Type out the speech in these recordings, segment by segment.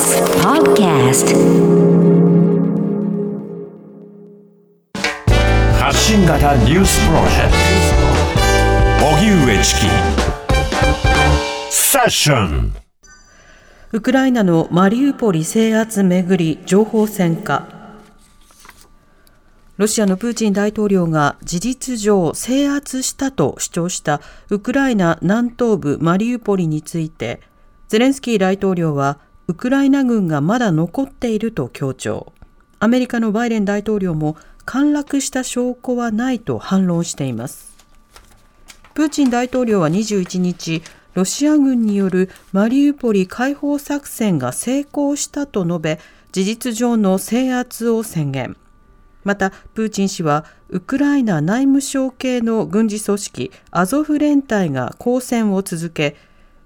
TBS Podcast. 発信型ニュースプロジェクト。荻上チキ。セッション。ウクライナのマリウポリ制圧めぐり情報戦かロシアのプーチン大統領が事実上制圧したと主張したウクライナ南東部マリウポリについてゼレンスキー大統領はウクライナ軍がまだ残っていると強調。アメリカのバイデン大統領も陥落した証拠はないと反論しています。プーチン大統領は21日ロシア軍によるマリウポリ解放作戦が成功したと述べ事実上の制圧を宣言。またプーチン氏はウクライナ内務省系の軍事組織アゾフ連隊が抗戦を続け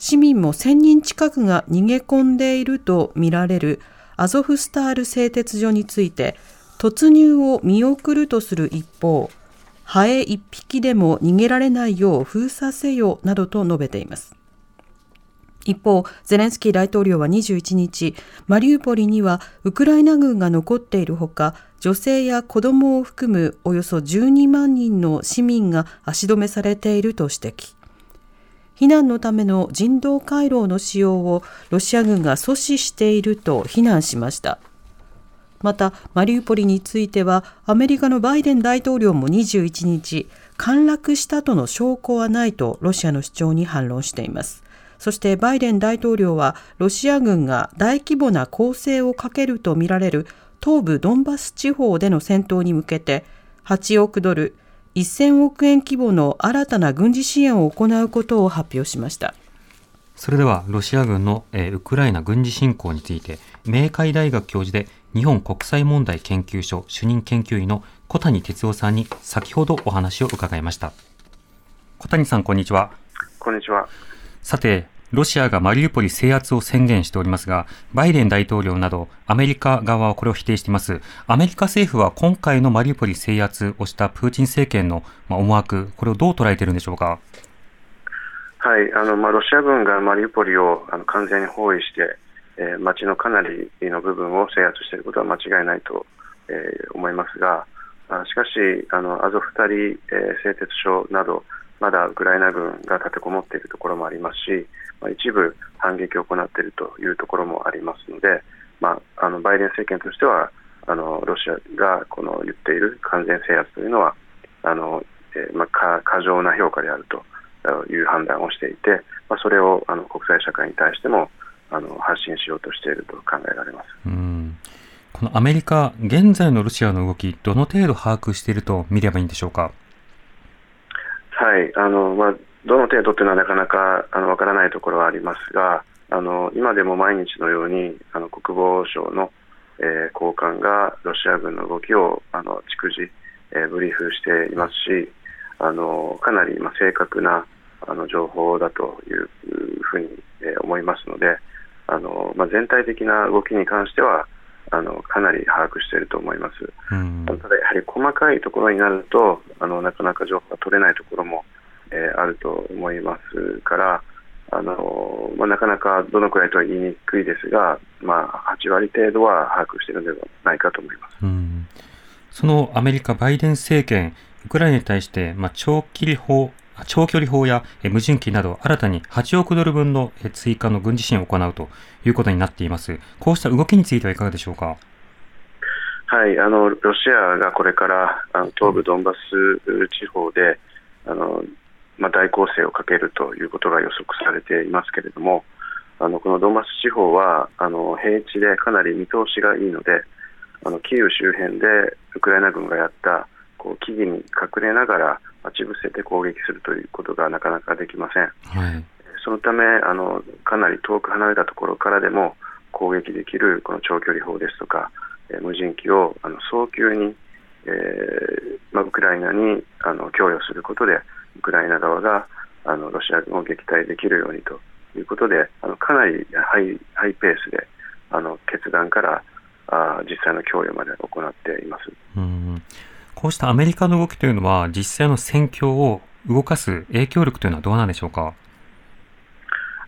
市民も1000人近くが逃げ込んでいるとみられるアゾフスタール製鉄所について突入を見送るとする一方ハエ一匹でも逃げられないよう封鎖せよなどと述べています一方、ゼレンスキー大統領は21日、マリウポリにはウクライナ軍が残っているほか、女性や子供を含むおよそ12万人の市民が足止めされていると指摘。避難のための人道回廊の使用をロシア軍が阻止していると非難しました。また、マリウポリについては、アメリカのバイデン大統領も21日、陥落したとの証拠はないとロシアの主張に反論しています。そしてバイデン大統領は、ロシア軍が大規模な攻勢をかけるとみられる東部ドンバス地方での戦闘に向けて、8億ドル、1000億円規模の新たな軍事支援を行うことを発表しました。それではロシア軍の、えー、ウクライナ軍事侵攻について明海大学教授で日本国際問題研究所主任研究員の小谷哲夫さんに先ほどお話を伺いました。小谷さんこんにちは。こんにちは。さてロシアがマリウポリ制圧を宣言しておりますが、バイデン大統領などアメリカ側はこれを否定しています。アメリカ政府は今回のマリウポリ制圧をしたプーチン政権の思惑、これをどう捉えているんでしょうか？はい、あのまあ、ロシア軍がマリウポリをあの完全に包囲して、えー、街のかなりの部分を制圧していることは間違いないと、えー、思いますが、あしかし、あのアゾフタリ、えー、製鉄所など、まだウクライナ軍が立てこもっているところもありますし、まあ、一部反撃を行っているというところもありますので、まあ、あのバイデン政権としてはあのロシアがこの言っている完全制圧というのはあの、えー、まあ、過剰な評価であるという判断をしていて、まあ、それをあの国際社会に対してもあの発信しようとしていると考えられますうんこのアメリカ、現在のロシアの動き、どの程度把握していると見ればいいんでしょうか？はいあのまあ、どの程度というのはなかなかあの分からないところはありますが、あの今でも毎日のようにあの国防省の、えー、高官がロシア軍の動きをあの逐次、えー、ブリーフしていますし、あのかなり、ま、正確なあの情報だというふうに、えー、思いますので、あのまあ、全体的な動きに関してはあのかなり把握していると思います。ただやはり細かいところになるとあのなかなか情報が取れないところも、えー、あると思いますから、あのまあ、なかなかどのくらいとは言いにくいですが、まあ、8割程度は把握しているのではないかと思います。そのアメリカ、バイデン政権、ウクライナに対して、まあ、長距離砲、長距離砲や無人機など新たに8億ドル分の追加の軍事支援を行うということになっています。こうした動きについてはいかがでしょうか？はい、あのロシアがこれからあの東部ドンバス地方であの、まあ、大攻勢をかけるということが予測されていますけれども、あのこのドンバス地方はあの平地でかなり見通しがいいので、あのキーウ周辺でウクライナ軍がやったこう木々に隠れながら待ち伏せて攻撃するということがなかなかできません。はい、そのためあの、かなり遠く離れたところからでも攻撃できるこの長距離砲ですとか、えー、無人機をあの早急に、えーまあ、ウクライナにあの供与することで、ウクライナ側があのロシア軍を撃退できるようにということで、あのかなりハイハイペースであの決断からあ実際の供与まで行っています。うんこうしたアメリカの動きというのは、実際の戦況を動かす影響力というのはどうなんでしょうか？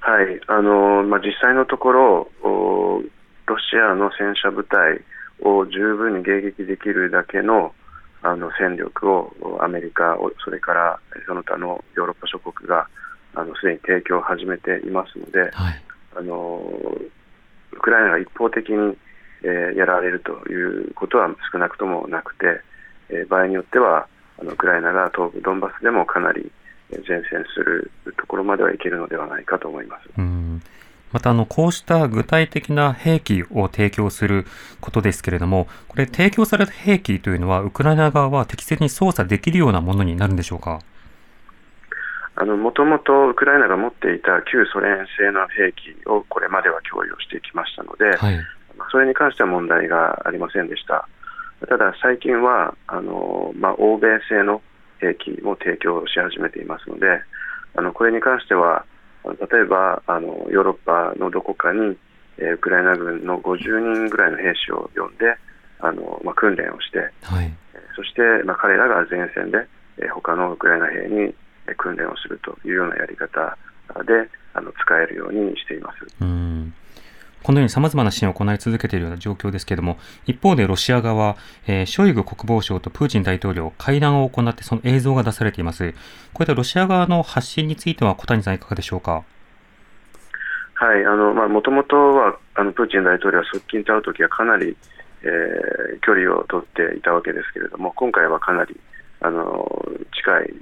はいあのまあ、実際のところ、ロシアの戦車部隊を十分に迎撃できるだけのあの戦力をアメリカ、それからその他のヨーロッパ諸国があのすでに提供を始めていますので、はい、あのウクライナが一方的に、えー、やられるということは少なくともなくて、えー、場合によってはあのウクライナが東部ドンバスでもかなり前線するところまではいけるのではないかと思います。うんまたあの、こうした具体的な兵器を提供することですけれども、これ提供された兵器というのは、ウクライナ側は適切に操作できるようなものになるんでしょうか？もともとウクライナが持っていた旧ソ連製の兵器をこれまでは供与してきましたので、はい、それに関しては問題がありませんでした。ただ最近はあの、まあ、欧米製の兵器も提供し始めていますので、あのこれに関しては例えばあのヨーロッパのどこかに、えー、ウクライナ軍の50人ぐらいの兵士を呼んであの、まあ、訓練をして、はい、そして、まあ、彼らが前線で、えー、他のウクライナ兵に訓練をするというようなやり方であの使えるようにしています。うんこのように様々な支援を行い続けているような状況ですけれども、一方でロシア側、えー、ショイグ国防相とプーチン大統領、会談を行ってその映像が出されています。こういったロシア側の発信については小谷さんいかがでしょうか？はい、あの、まあ、もともとは、あの、プーチン大統領は側近と会うときはかなり、えー、距離を取っていたわけですけれども、今回はかなり、あの、近い、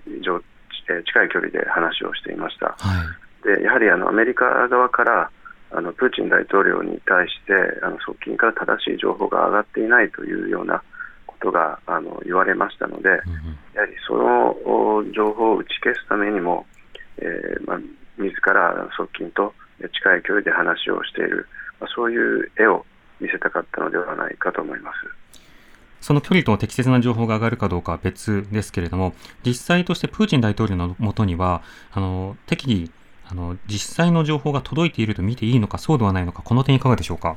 近い距離で話をしていました。はい、で、やはりあの、アメリカ側から、あのプーチン大統領に対してあの側近から正しい情報が上がっていないというようなことがあの言われましたので、やはりその情報を打ち消すためにも、えーまあ、自ら側近と近い距離で話をしている、まあ、そういう絵を見せたかったのではないかと思います。その距離と適切な情報が上がるかどうかは別ですけれども、実際としてプーチン大統領のもとには、あの適宜あの実際の情報が届いていると見ていいのか、そうではないのか、この点、いかがでしょうか？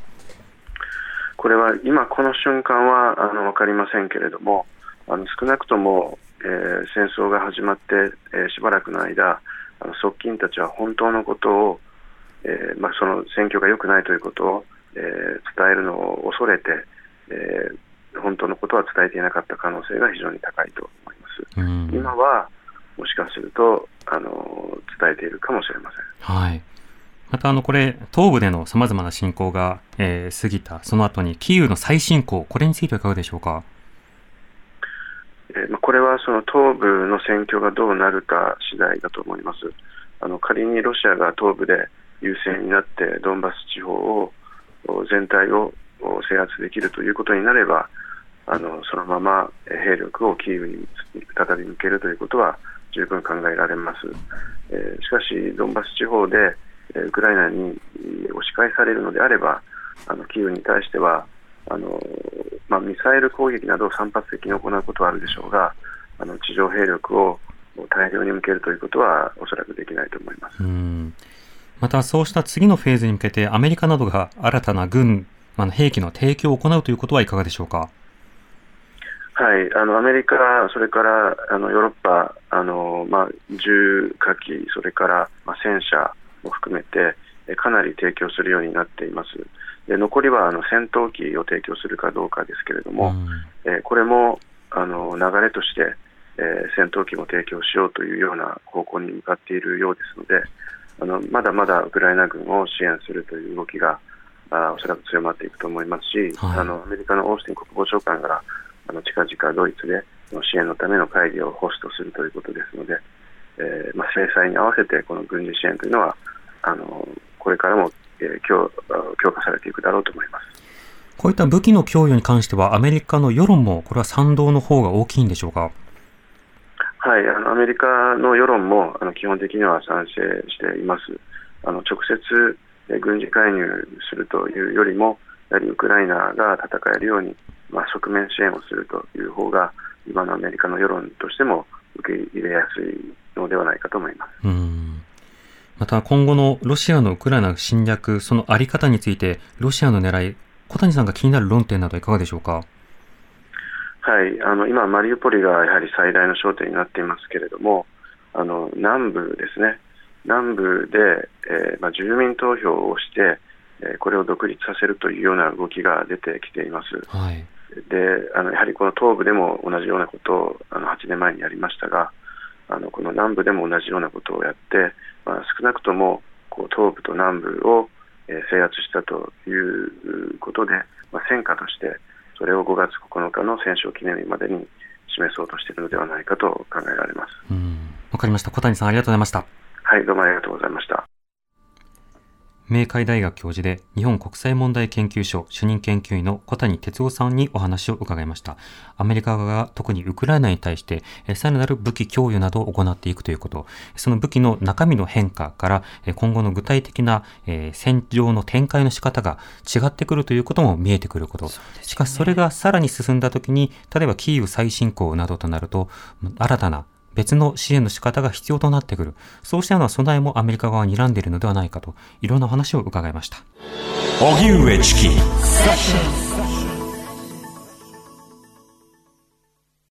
これは今、この瞬間はあの分かりませんけれども、あの少なくとも、えー、戦争が始まって、えー、しばらくの間、あの側近たちは本当のことを、えーまあ、その選挙が良くないということを、えー、伝えるのを恐れて、えー、本当のことは伝えていなかった可能性が非常に高いと思います。今はもしかするとあの伝えているかもしれません。はいまたあのこれ、東部でのさまざまな侵攻が、えー、過ぎた、その後にキーウの再侵攻、これについてはいかがでしょうか？えー、これはその東部の戦況がどうなるか次第だと思います。あの仮にロシアが東部で優勢になってドンバス地方を全体を制圧できるということになれば、あのそのまま兵力をキーウに再び向けるということは十分考えられます。え、しかし、ドンバス地方で、え、ウクライナに押し返されるのであれば、あのキーウに対してはあの、まあ、ミサイル攻撃などを散発的に行うことはあるでしょうが、あの地上兵力を大量に向けるということは、おそらくできないと思います。また、そうした次のフェーズに向けて、アメリカなどが新たな軍、まあ兵器の提供を行うということはいかがでしょうか？はい、あのアメリカ、それからあのヨーロッパ、あのまあ、重火器、それから、まあ、戦車も含めて、かなり提供するようになっています。で残りはあの戦闘機を提供するかどうかですけれども、うん、えー、これもあの流れとして、えー、戦闘機も提供しようというような方向に向かっているようですので、あのまだまだウクライナ軍を支援するという動きがあおそらく強まっていくと思いますし、はい、あのアメリカのオースティン国防長官があの近々ドイツで支援のための会議をホストするということですので、えーまあ、制裁に合わせてこの軍事支援というのはあのこれからも、えー、強強化されていくだろうと思います。こういった武器の供与に関しては、アメリカの世論も、これは賛同の方が大きいんでしょうか？はい、あのアメリカの世論もあの基本的には賛成しています。あの直接軍事介入するというよりも、やはりウクライナが戦えるようにまあ、側面支援をするという方が、今のアメリカの世論としても受け入れやすいのではないかと思います。また今後のロシアのウクライナ侵略、そのあり方について、ロシアの狙い、小谷さんが気になる論点などいかがでしょうか？はい、あの今、マリウポリがやはり最大の焦点になっていますけれども、あの南部ですね、南部で、えーまあ、住民投票をして、えこれを独立させるというような動きが出てきています。はい、であのやはりこの東部でも同じようなことをあの8年前にやりましたが、あのこの南部でも同じようなことをやって、まあ、少なくともこう東部と南部を、えー制圧したということで、まあ、戦果として、それを5月9日の戦勝記念日までに示そうとしているのではないかと考えられます。うん。わかりました。小谷さんありがとうございました。はい、どうもありがとうございました。明海大学教授で日本国際問題研究所主任研究員の小谷哲夫さんにお話を伺いました。アメリカ側が特にウクライナに対してえーさらなる武器供与などを行っていくということ、その武器の中身の変化からえー今後の具体的なえー戦場の展開の仕方が違ってくるということも見えてくること。しかしそれがさらに進んだときに、例えばキーウ再侵攻などとなると、新たな別の支援の仕方が必要となってくる。そうしたような備えもアメリカ側に睨んでいるのではないかと、いろんな話を伺いました。荻上チキ